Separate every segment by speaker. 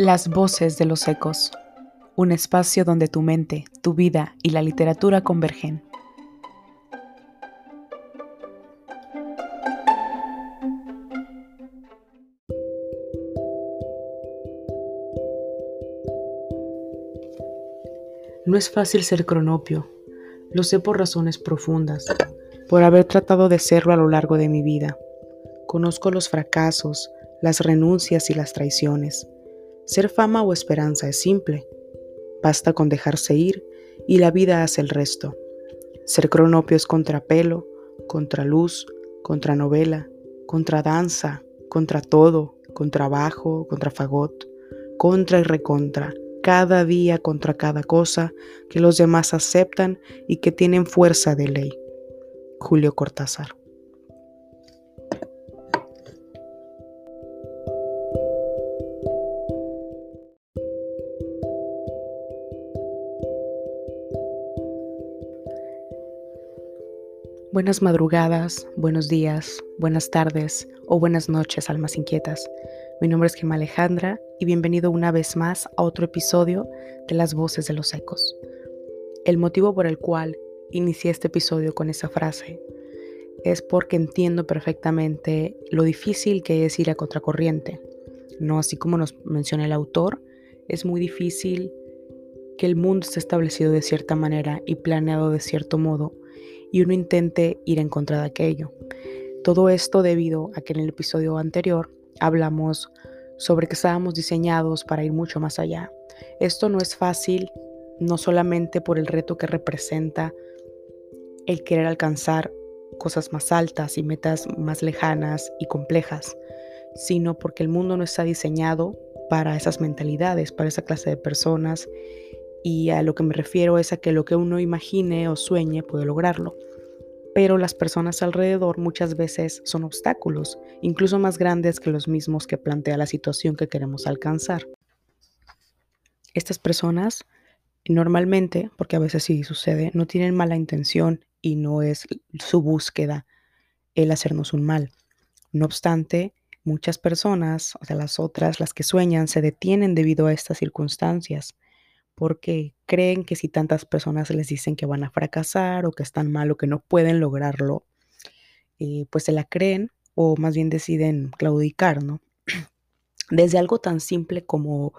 Speaker 1: Las voces de los ecos. Un espacio donde tu mente, tu vida y la literatura convergen. No es fácil ser cronopio. Lo sé por razones profundas, por haber tratado de serlo a lo largo de mi vida. Conozco los fracasos, las renuncias y las traiciones ser fama o esperanza es simple. Basta con dejarse ir y la vida hace el resto. Ser cronopio es contra pelo, contra luz, contra novela, contra danza, contra todo, contra bajo, contra fagot, contra y recontra, cada día contra cada cosa que los demás aceptan y que tienen fuerza de ley. Julio Cortázar. Buenas madrugadas, buenos días, buenas tardes o buenas noches, almas inquietas. Mi nombre es Gemma Alejandra y bienvenido una vez más a otro episodio de Las Voces de los Ecos. El motivo por el cual inicié este episodio con esa frase es porque entiendo perfectamente lo difícil que es ir a contracorriente. No así como nos menciona el autor, es muy difícil que el mundo esté establecido de cierta manera y planeado de cierto modo y uno intente ir en contra de aquello. Todo esto debido a que en el episodio anterior hablamos sobre que estábamos diseñados para ir mucho más allá. Esto no es fácil, no solamente por el reto que representa el querer alcanzar cosas más altas y metas más lejanas y complejas, sino porque el mundo no está diseñado para esas mentalidades, para esa clase de personas y a lo que me refiero es a que lo que uno imagine o sueñe puede lograrlo. Pero las personas alrededor muchas veces son obstáculos, incluso más grandes que los mismos que plantea la situación que queremos alcanzar. Estas personas normalmente, porque a veces sí sucede, no tienen mala intención y no es su búsqueda el hacernos un mal. No obstante, muchas personas, o sea, las otras, las que sueñan, se detienen debido a estas circunstancias porque creen que si tantas personas les dicen que van a fracasar o que están mal o que no pueden lograrlo, eh, pues se la creen o más bien deciden claudicar, ¿no? Desde algo tan simple como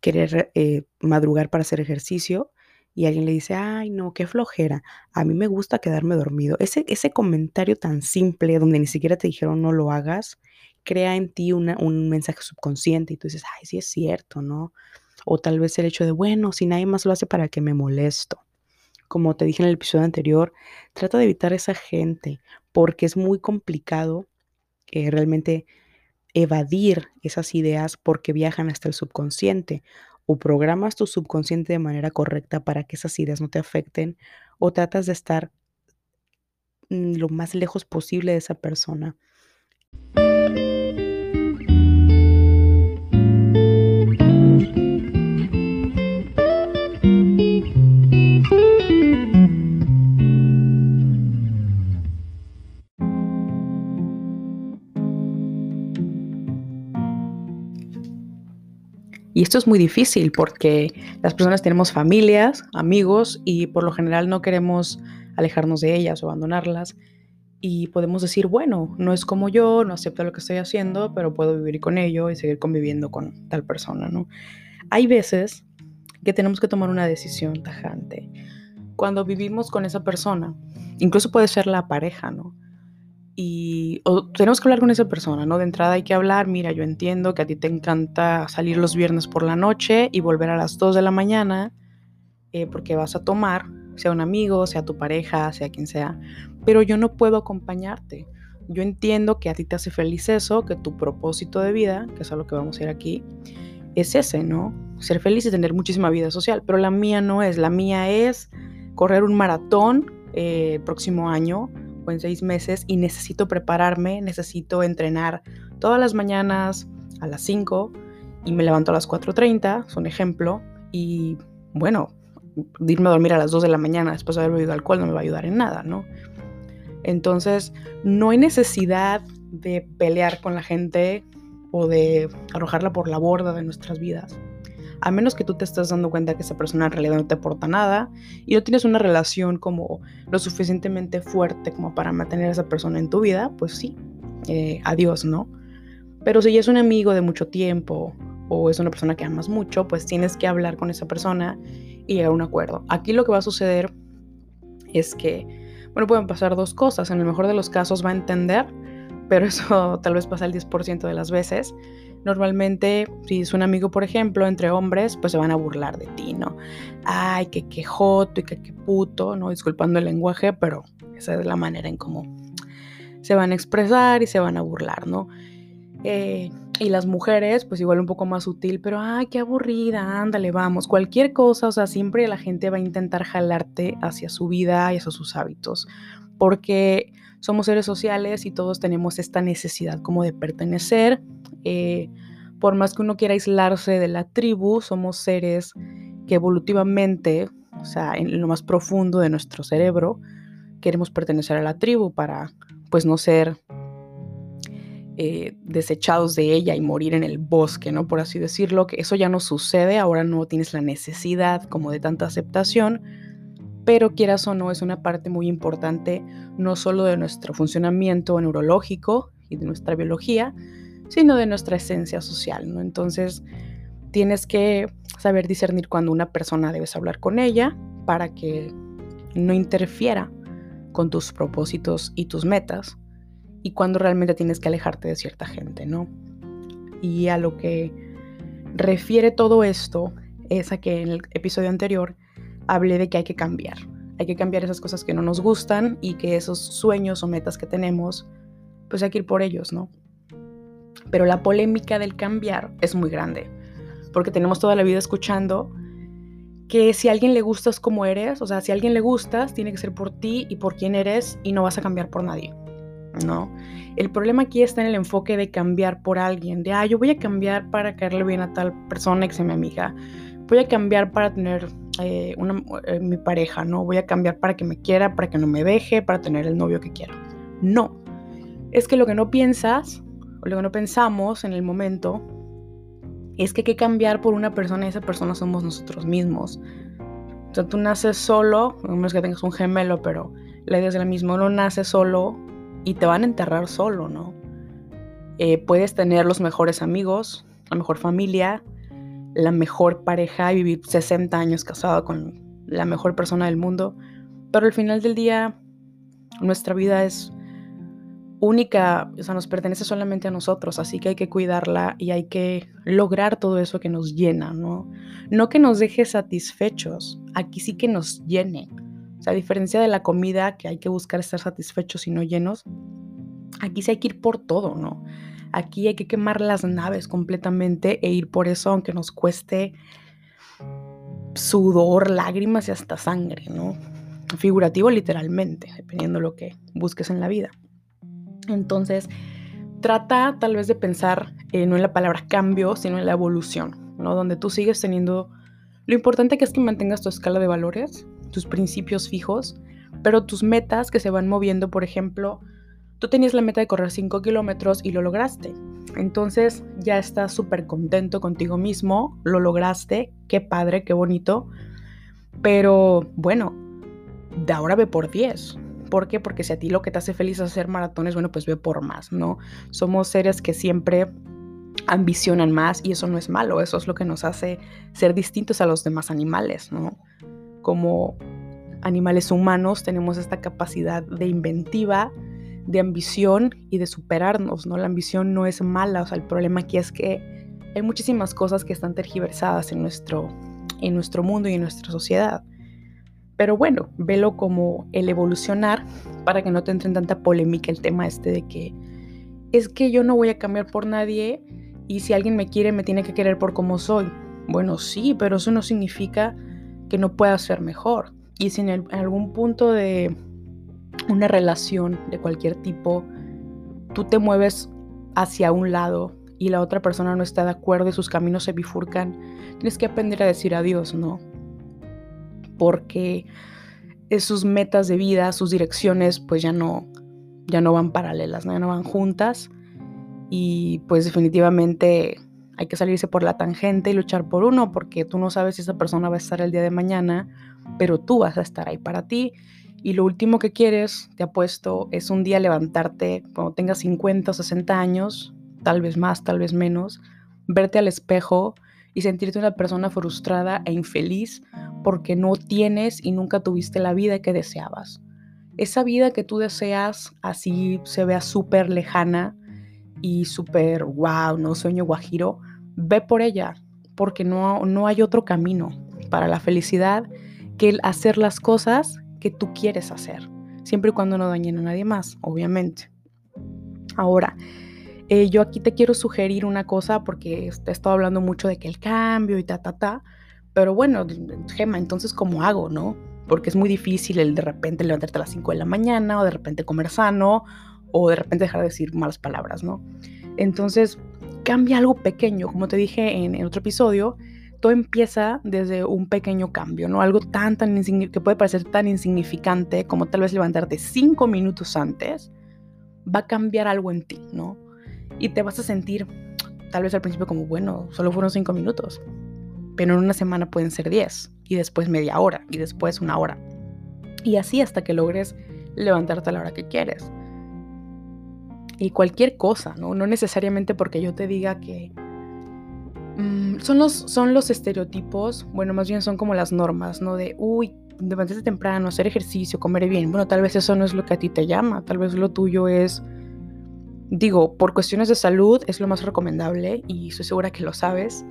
Speaker 1: querer eh, madrugar para hacer ejercicio y alguien le dice, ay, no, qué flojera, a mí me gusta quedarme dormido. Ese, ese comentario tan simple donde ni siquiera te dijeron no lo hagas, crea en ti un mensaje subconsciente y tú dices, ay, sí es cierto, ¿no? O tal vez el hecho de, bueno, si nadie más lo hace, ¿para que me molesto? Como te dije en el episodio anterior, trata de evitar a esa gente porque es muy complicado eh, realmente evadir esas ideas porque viajan hasta el subconsciente o programas tu subconsciente de manera correcta para que esas ideas no te afecten o tratas de estar mm, lo más lejos posible de esa persona. Esto es muy difícil porque las personas tenemos familias, amigos y por lo general no queremos alejarnos de ellas o abandonarlas. Y podemos decir, bueno, no es como yo, no acepto lo que estoy haciendo, pero puedo vivir con ello y seguir conviviendo con tal persona, ¿no? Hay veces que tenemos que tomar una decisión tajante. Cuando vivimos con esa persona, incluso puede ser la pareja, ¿no? Y tenemos que hablar con esa persona, ¿no? De entrada hay que hablar, mira, yo entiendo que a ti te encanta salir los viernes por la noche y volver a las 2 de la mañana eh, porque vas a tomar, sea un amigo, sea tu pareja, sea quien sea, pero yo no puedo acompañarte. Yo entiendo que a ti te hace feliz eso, que tu propósito de vida, que es a lo que vamos a ir aquí, es ese, ¿no? Ser feliz y tener muchísima vida social, pero la mía no es, la mía es correr un maratón eh, el próximo año en seis meses y necesito prepararme, necesito entrenar todas las mañanas a las 5 y me levanto a las 4.30, es un ejemplo, y bueno, irme a dormir a las 2 de la mañana después de haber bebido alcohol no me va a ayudar en nada, ¿no? Entonces, no hay necesidad de pelear con la gente
Speaker 2: o de arrojarla por la borda de nuestras vidas. A menos que tú te estés dando cuenta que esa persona en realidad no te aporta nada y no tienes una relación como lo suficientemente fuerte como para mantener a esa persona en tu vida, pues sí, eh, adiós, ¿no? Pero si ya es un amigo de mucho tiempo o es una persona que amas mucho, pues tienes que hablar con esa persona y llegar a un acuerdo. Aquí lo que va a suceder es que, bueno, pueden pasar dos cosas. En el mejor de los casos va a entender, pero eso tal vez pasa el 10% de las veces. Normalmente, si es un amigo, por ejemplo, entre hombres, pues se van a burlar de ti, ¿no? Ay, que quejoto y que qué puto, ¿no? Disculpando el lenguaje, pero esa es la manera en cómo se van a expresar y se van a burlar, ¿no? Eh, y las mujeres, pues igual un poco más sutil, pero ay, qué aburrida, ándale, vamos. Cualquier cosa, o sea, siempre la gente va a intentar jalarte hacia su vida y hacia sus hábitos, porque somos seres sociales y todos tenemos esta necesidad como de pertenecer. Eh, por más que uno quiera aislarse de la tribu, somos seres que evolutivamente, o sea, en lo más profundo de nuestro cerebro, queremos pertenecer a la tribu para, pues, no ser eh, desechados de ella y morir en el bosque, ¿no? Por así decirlo, que eso ya no sucede, ahora no tienes la necesidad como de tanta aceptación, pero quieras o no, es una parte muy importante no solo de nuestro funcionamiento neurológico y de nuestra biología, sino de nuestra esencia social, ¿no? Entonces, tienes que saber discernir cuando una persona debes hablar con ella para que no interfiera con tus propósitos y tus metas y cuando realmente tienes que alejarte de cierta gente, ¿no? Y a lo que refiere todo esto es a que en el episodio anterior hablé de que hay que cambiar. Hay que cambiar esas cosas que no nos gustan y que esos sueños o metas que tenemos, pues hay que ir por ellos, ¿no? Pero la polémica del cambiar es muy grande, porque tenemos toda la vida escuchando que si a alguien le gustas como eres, o sea, si a alguien le gustas, tiene que ser por ti y por quién eres y no vas a cambiar por nadie. ¿no? El problema aquí está en el enfoque de cambiar por alguien, de, ah, yo voy a cambiar para caerle bien a tal persona que sea mi amiga, voy a cambiar para tener eh, una, eh, mi pareja, ¿no? Voy a cambiar para que me quiera, para que no me deje, para tener el novio que quiero. No, es que lo que no piensas, o lo que no pensamos en el momento, es que hay que cambiar por una persona y esa persona somos nosotros mismos. O sea, tú naces solo, no menos que tengas un gemelo, pero la idea es la misma, uno nace solo y te van a enterrar solo, ¿no? Eh, puedes tener los mejores amigos, la mejor familia, la mejor pareja y vivir 60 años casado con la mejor persona del mundo, pero al final del día nuestra vida es única, o sea, nos pertenece solamente a nosotros, así que hay que cuidarla y hay que lograr todo eso que nos llena, ¿no? No que nos deje satisfechos, aquí sí que nos llene, sea, a diferencia de la comida, que hay que buscar estar satisfechos y no llenos, aquí sí hay que ir por todo, ¿no? Aquí hay que quemar las naves completamente e ir por eso, aunque nos cueste sudor, lágrimas y hasta sangre, ¿no? Figurativo literalmente, dependiendo de lo que busques en la vida. Entonces, trata tal vez de pensar eh, no en la palabra cambio, sino en la evolución, ¿no? Donde tú sigues teniendo... Lo importante que es que mantengas tu escala de valores, tus principios fijos, pero tus metas que se van moviendo, por ejemplo, tú tenías la meta de correr 5 kilómetros y lo lograste. Entonces ya estás súper contento contigo mismo, lo lograste, qué padre, qué bonito. Pero bueno, de ahora ve por 10. ¿Por qué? Porque si a ti lo que te hace feliz es hacer maratones, bueno, pues ve por más, ¿no? Somos seres que siempre ambicionan más y eso no es malo, eso es lo que nos hace ser distintos a los demás animales, ¿no? como animales humanos tenemos esta capacidad de inventiva, de ambición y de superarnos, ¿no? La ambición no es mala, o sea, el problema aquí es que hay muchísimas cosas que están tergiversadas en nuestro, en nuestro mundo y en nuestra sociedad. Pero bueno, velo como el evolucionar para que no te entre en tanta polémica el tema este de que es que yo no voy a cambiar por nadie y si alguien me quiere me tiene que querer por como soy. Bueno, sí, pero eso no significa que no pueda ser mejor. Y si en, algún punto de una relación de cualquier tipo, tú te mueves hacia un lado y la otra persona no está de acuerdo y sus caminos se bifurcan, tienes que aprender a decir adiós, ¿no? Porque sus metas de vida, sus direcciones, pues ya no, ya no van paralelas, ya no van juntas. y pues definitivamente hay que salirse por la tangente y luchar por uno porque tú no sabes si esa persona va a estar el día de mañana, pero tú vas a estar ahí para ti. Y lo último que quieres, te apuesto, es un día levantarte cuando tengas 50 o 60 años, tal vez más, tal vez menos, verte al espejo y sentirte una persona frustrada e infeliz porque no tienes y nunca tuviste la vida que deseabas. Esa vida que tú deseas así se vea súper lejana y súper wow, no sueño guajiro, ve por ella, porque no, no hay otro camino para la felicidad que el hacer las cosas que tú quieres hacer, siempre y cuando no dañen a nadie más, obviamente. Ahora, eh, yo aquí te quiero sugerir una cosa porque he estado hablando mucho de que el cambio y ta, ta, ta, pero bueno, Gema, entonces ¿cómo hago, no? Porque es muy difícil el de repente levantarte a las 5 de la mañana o de repente comer sano o de repente dejar de decir malas palabras, ¿no? Entonces, cambia algo pequeño, como te dije en, otro episodio, todo empieza desde un pequeño cambio, ¿no? Algo tan, tan que puede parecer tan insignificante como tal vez levantarte cinco minutos antes, va a cambiar algo en ti, ¿no? Y te vas a sentir, tal vez al principio como, bueno, solo fueron cinco minutos, pero en una semana pueden ser diez, y después media hora, y después una hora. Y así hasta que logres levantarte a la hora que quieres y cualquier cosa, ¿no? No necesariamente porque yo te diga que... Mm, son, los, son los estereotipos, bueno, más bien son como las normas, ¿no? De, uy, levantarse temprano, hacer ejercicio, comer bien. Bueno, tal vez eso no es lo que a ti te llama, tal vez lo tuyo es, digo, por cuestiones de salud es lo más recomendable y estoy segura que lo sabes,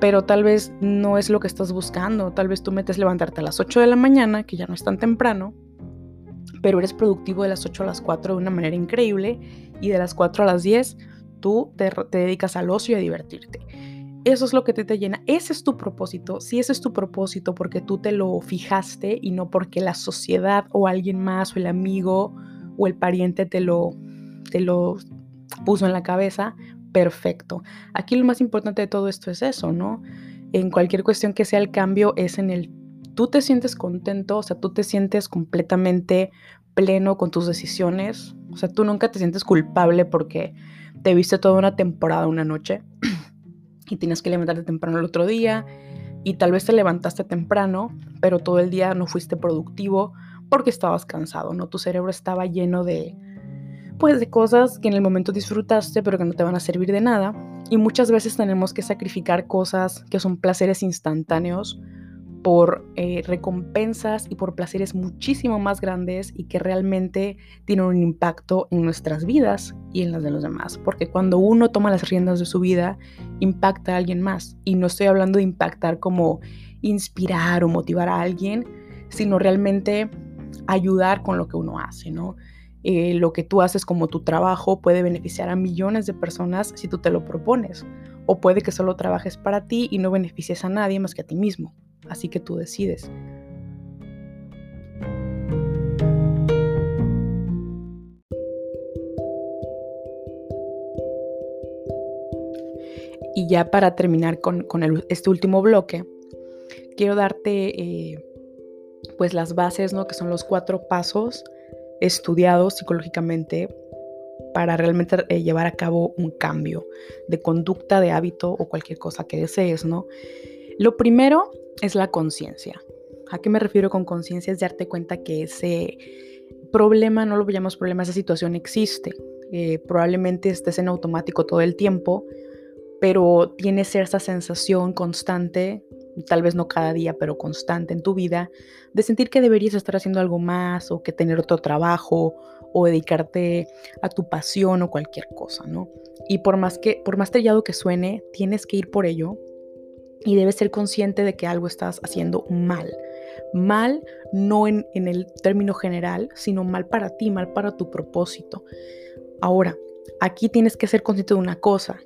Speaker 2: pero tal vez no es lo que estás buscando, tal vez tú metes levantarte a las 8 de la mañana, que ya no es tan temprano, pero eres productivo de las 8 a las 4 de una manera increíble y de las 4 a las 10 tú te, dedicas al ocio y a divertirte. Eso es lo que te, te llena. Ese es tu propósito. Si ese es tu propósito porque tú te lo fijaste y no porque la sociedad o alguien más o el amigo o el pariente te lo, te lo puso en la cabeza, perfecto. Aquí lo más importante de todo esto es eso, ¿no? En cualquier cuestión que sea el cambio es en el tú te sientes contento, o sea, tú te sientes completamente pleno con tus decisiones, o sea, tú nunca te sientes culpable porque te viste toda una temporada una noche y tienes que levantarte temprano el otro día y tal vez te levantaste temprano, pero todo el día no fuiste productivo porque estabas cansado, ¿no? Tu cerebro estaba lleno de pues de cosas que en el momento disfrutaste, pero que no te van a servir de nada. Y muchas veces tenemos que sacrificar cosas que son placeres instantáneos por eh, recompensas y por placeres muchísimo más grandes y que realmente tienen un impacto en nuestras vidas y en las de los demás. Porque cuando uno toma las riendas de su vida, impacta a alguien más. Y no estoy hablando de impactar como inspirar o motivar a alguien, sino realmente ayudar con lo que uno hace, ¿no? Eh, lo que tú haces como tu trabajo puede beneficiar a millones de personas si tú te lo propones. O puede que solo trabajes para ti y no beneficies a nadie más que a ti mismo así que tú decides. Y ya para terminar con, este último bloque, quiero darte eh, pues las bases, ¿no? que son los cuatro pasos estudiados psicológicamente para realmente eh, llevar a cabo un cambio de conducta, de hábito o cualquier cosa que desees, ¿no? Lo primero es la conciencia. ¿A qué me refiero con conciencia? Es darte cuenta que ese problema, no lo llamamos problema, esa situación existe. Eh, probablemente estés en automático todo el tiempo, pero tienes esa sensación constante, tal vez no cada día, pero constante en tu vida, de sentir que deberías estar haciendo algo más o que tener otro trabajo o dedicarte a tu pasión o cualquier cosa, ¿no? Y por más que por más trillado que suene, tienes que ir por ello y debes ser consciente de que algo estás haciendo mal. Mal no en, el término general, sino mal para ti, mal para tu propósito. Ahora, aquí tienes que ser consciente de una cosa,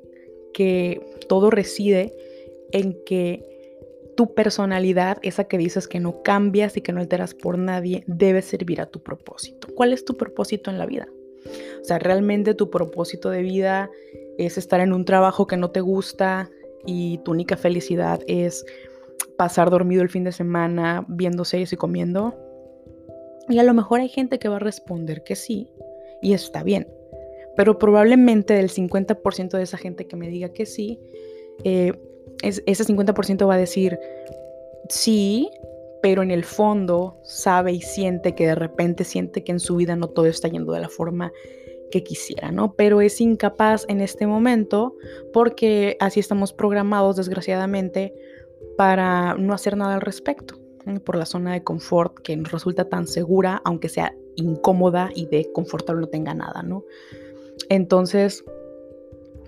Speaker 2: que todo reside en que tu personalidad, esa que dices que no cambias y que no alteras por nadie, debe servir a tu propósito. ¿Cuál es tu propósito en la vida? O sea, realmente tu propósito de vida es estar en un trabajo que no te gusta, y tu única felicidad es pasar dormido el fin de semana viendo series y comiendo. Y a lo mejor hay gente que va a responder que sí, y está bien. pero probablemente del 50% de esa gente que me diga que sí, eh, ese 50% va a decir sí, pero en el fondo sabe y siente que de repente siente que en su vida no todo está yendo de la forma que quisiera, ¿no? Pero es incapaz en este momento porque así estamos programados, desgraciadamente, para no hacer nada al respecto, por la zona de confort que nos resulta tan segura, aunque sea incómoda y de confortable no tenga nada, ¿no? Entonces,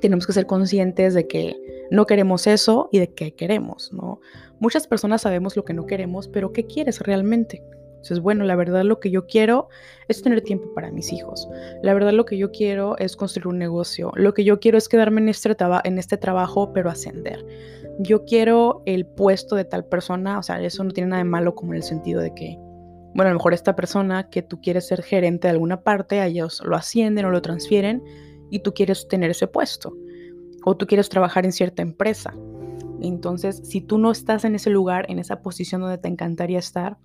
Speaker 2: tenemos que ser conscientes de que no queremos eso y de qué queremos, ¿no? Muchas personas sabemos lo que no queremos, pero ¿qué quieres realmente? Entonces, bueno, la verdad lo que yo quiero es tener tiempo para mis hijos. La verdad lo que yo quiero es construir un negocio. Lo que yo quiero es quedarme en este, en este trabajo, pero ascender. Yo quiero el puesto de tal persona, o sea, eso no tiene nada de malo como en el sentido de que, bueno, a lo mejor esta persona que tú quieres ser gerente de alguna parte, a ellos lo ascienden o lo transfieren y tú quieres tener ese puesto. O tú quieres trabajar en cierta empresa. Entonces, si tú no estás en ese lugar, en esa posición donde te encantaría estar,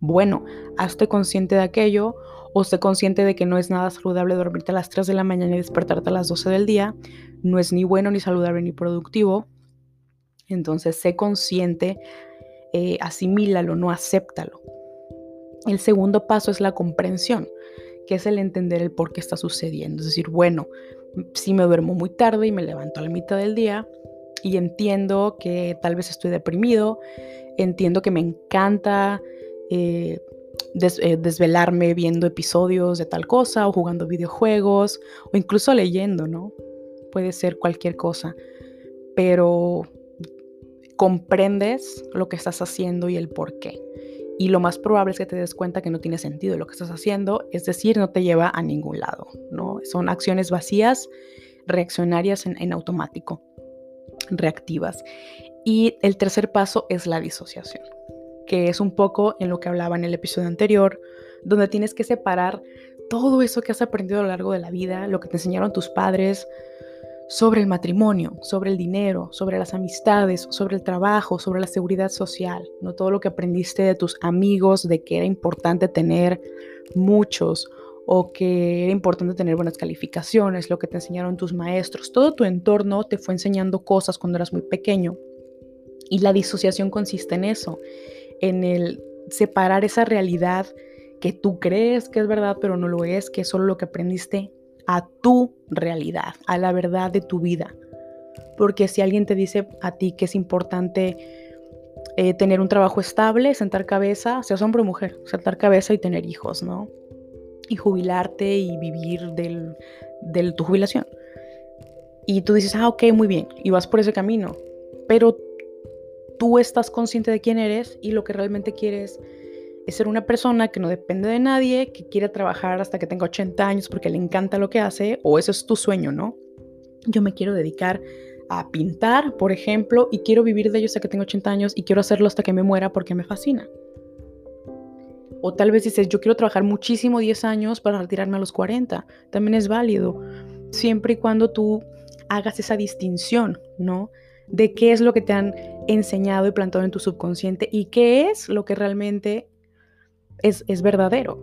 Speaker 2: bueno, hazte consciente de aquello o sé consciente de que no es nada saludable dormirte a las 3 de la mañana y despertarte a las 12 del día. No es ni bueno, ni saludable, ni productivo. Entonces, sé consciente, eh, asimílalo, no acéptalo. El segundo paso es la comprensión, que es el entender el por qué está sucediendo. Es decir, bueno, si me duermo muy tarde y me levanto a la mitad del día y entiendo que tal vez estoy deprimido, entiendo que me encanta eh, eh, desvelarme viendo episodios de tal cosa o jugando videojuegos o incluso leyendo, ¿no? Puede ser cualquier cosa, pero comprendes lo que estás haciendo y el por qué. Y lo más probable es que te des cuenta que no tiene sentido lo que estás haciendo, es decir, no te lleva a ningún lado, ¿no? Son acciones vacías, reaccionarias en, en automático, reactivas. Y el tercer paso es la disociación que es un poco en lo que hablaba en el episodio anterior, donde tienes que separar todo eso que has aprendido a lo largo de la vida, lo que te enseñaron tus padres sobre el matrimonio, sobre el dinero, sobre las amistades, sobre el trabajo, sobre la seguridad social, no todo lo que aprendiste de tus amigos, de que era importante tener muchos o que era importante tener buenas calificaciones, lo que te enseñaron tus maestros, todo tu entorno te fue enseñando cosas cuando eras muy pequeño. Y la disociación consiste en eso, en el separar esa realidad que tú crees que es verdad, pero no lo es, que es solo lo que aprendiste a tu realidad, a la verdad de tu vida. Porque si alguien te dice a ti que es importante eh, tener un trabajo estable, sentar cabeza, seas hombre o mujer, sentar cabeza y tener hijos, ¿no? Y jubilarte y vivir de tu jubilación. Y tú dices, ah, ok, muy bien, y vas por ese camino. Pero tú estás consciente de quién eres y lo que realmente quieres es ser una persona que no depende de nadie, que quiere trabajar hasta que tenga 80 años porque le encanta lo que hace, o ese es tu sueño, ¿no? Yo me quiero dedicar a pintar, por ejemplo, y quiero vivir de ello hasta que tenga 80 años y quiero hacerlo hasta que me muera porque me fascina. O tal vez dices, yo quiero trabajar muchísimo 10 años para retirarme a los 40. También es válido, siempre y cuando tú hagas esa distinción, ¿no? de qué es lo que te han enseñado y plantado en tu subconsciente y qué es lo que realmente es, es verdadero,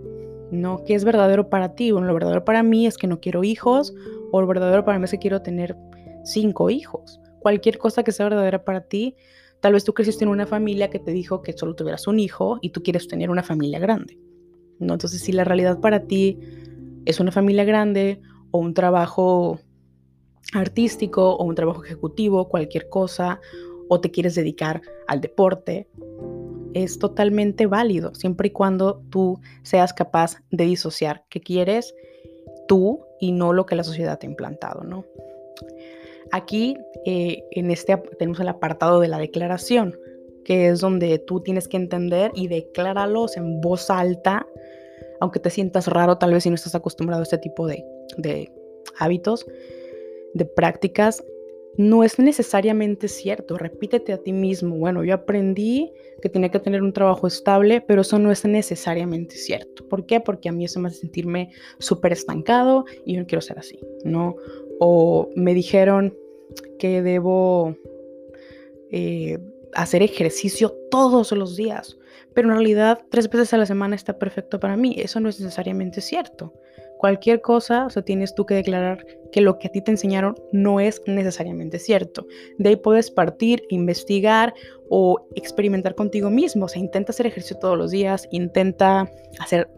Speaker 2: ¿no? ¿Qué es verdadero para ti? Bueno, lo verdadero para mí es que no quiero hijos o lo verdadero para mí es que quiero tener cinco hijos. Cualquier cosa que sea verdadera para ti, tal vez tú creciste en una familia que te dijo que solo tuvieras un hijo y tú quieres tener una familia grande, ¿no? Entonces, si la realidad para ti es una familia grande o un trabajo artístico o un trabajo ejecutivo, cualquier cosa, o te quieres dedicar al deporte, es totalmente válido, siempre y cuando tú seas capaz de disociar qué quieres tú y no lo que la sociedad te ha implantado, ¿no? Aquí, eh, en este, tenemos el apartado de la declaración, que es donde tú tienes que entender y decláralo en voz alta, aunque te sientas raro tal vez si no estás acostumbrado a este tipo de, de hábitos, de prácticas, no es necesariamente cierto. Repítete a ti mismo, bueno, yo aprendí que tenía que tener un trabajo estable, pero eso no es necesariamente cierto. ¿Por qué? Porque a mí eso me hace sentirme súper estancado y yo no quiero ser así, ¿no? O me dijeron que debo eh, hacer ejercicio todos los días, pero en realidad tres veces a la semana está perfecto para mí. Eso no es necesariamente cierto. Cualquier cosa, o sea, tienes tú que declarar que lo que a ti te enseñaron no es necesariamente cierto. De ahí puedes partir, investigar o experimentar contigo mismo. O sea, intenta hacer ejercicio todos los días, intenta hacer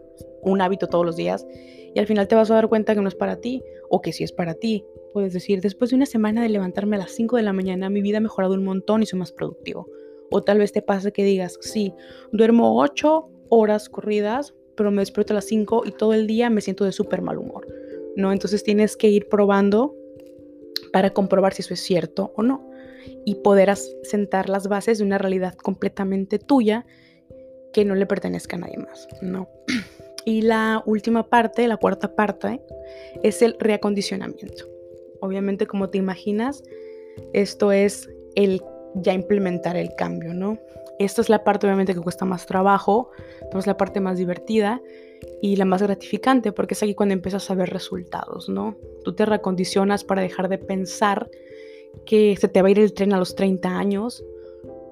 Speaker 2: un hábito todos los días y al final te vas a dar cuenta que no es para ti o que sí es para ti. Puedes decir, después de una semana de levantarme a las 5 de la mañana, mi vida ha mejorado un montón y soy más productivo. O tal vez te pase que digas, sí, duermo 8 horas corridas, pero me despierto a las 5 y todo el día me siento de súper mal humor. ¿no? Entonces tienes que ir probando para comprobar si eso es cierto o no y poder sentar las bases de una realidad completamente tuya que no le pertenezca a nadie más, ¿no? Y la última parte, la cuarta parte, es el reacondicionamiento. Obviamente, como te imaginas, esto es el ya implementar el cambio, ¿no? Esta es la parte obviamente que cuesta más trabajo, pero es la parte más divertida y la más gratificante porque es aquí cuando empiezas a ver resultados, ¿no? Tú te recondicionas para dejar de pensar que se te va a ir el tren a los 30 años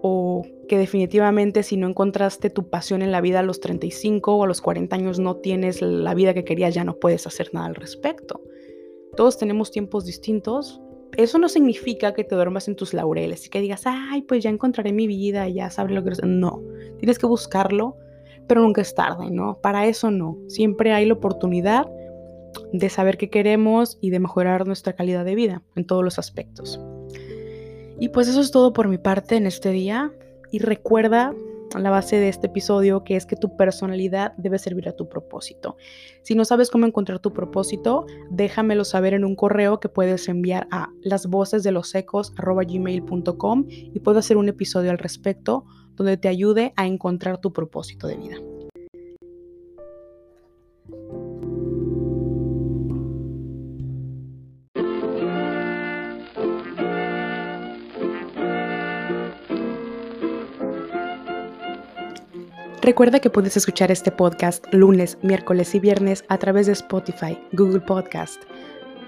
Speaker 2: o que definitivamente si no encontraste tu pasión en la vida a los 35 o a los 40 años no tienes la vida que querías, ya no puedes hacer nada al respecto. Todos tenemos tiempos distintos eso no significa que te duermas en tus laureles y que digas, ay, pues ya encontraré mi vida, ya sabré lo que... No, tienes que buscarlo, pero nunca es tarde, ¿no? Para eso no. Siempre hay la oportunidad de saber qué queremos y de mejorar nuestra calidad de vida en todos los aspectos. Y pues eso es todo por mi parte en este día. Y recuerda la base de este episodio, que es que tu personalidad debe servir a tu propósito. Si no sabes cómo encontrar tu propósito, déjamelo saber en un correo que puedes enviar a lasvocesdelosecos.gmail.com y puedo hacer un episodio al respecto donde te ayude a encontrar tu propósito de vida. Recuerda que puedes escuchar este podcast lunes, miércoles y viernes a través de Spotify, Google Podcast,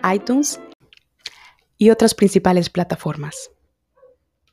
Speaker 2: iTunes y otras principales plataformas.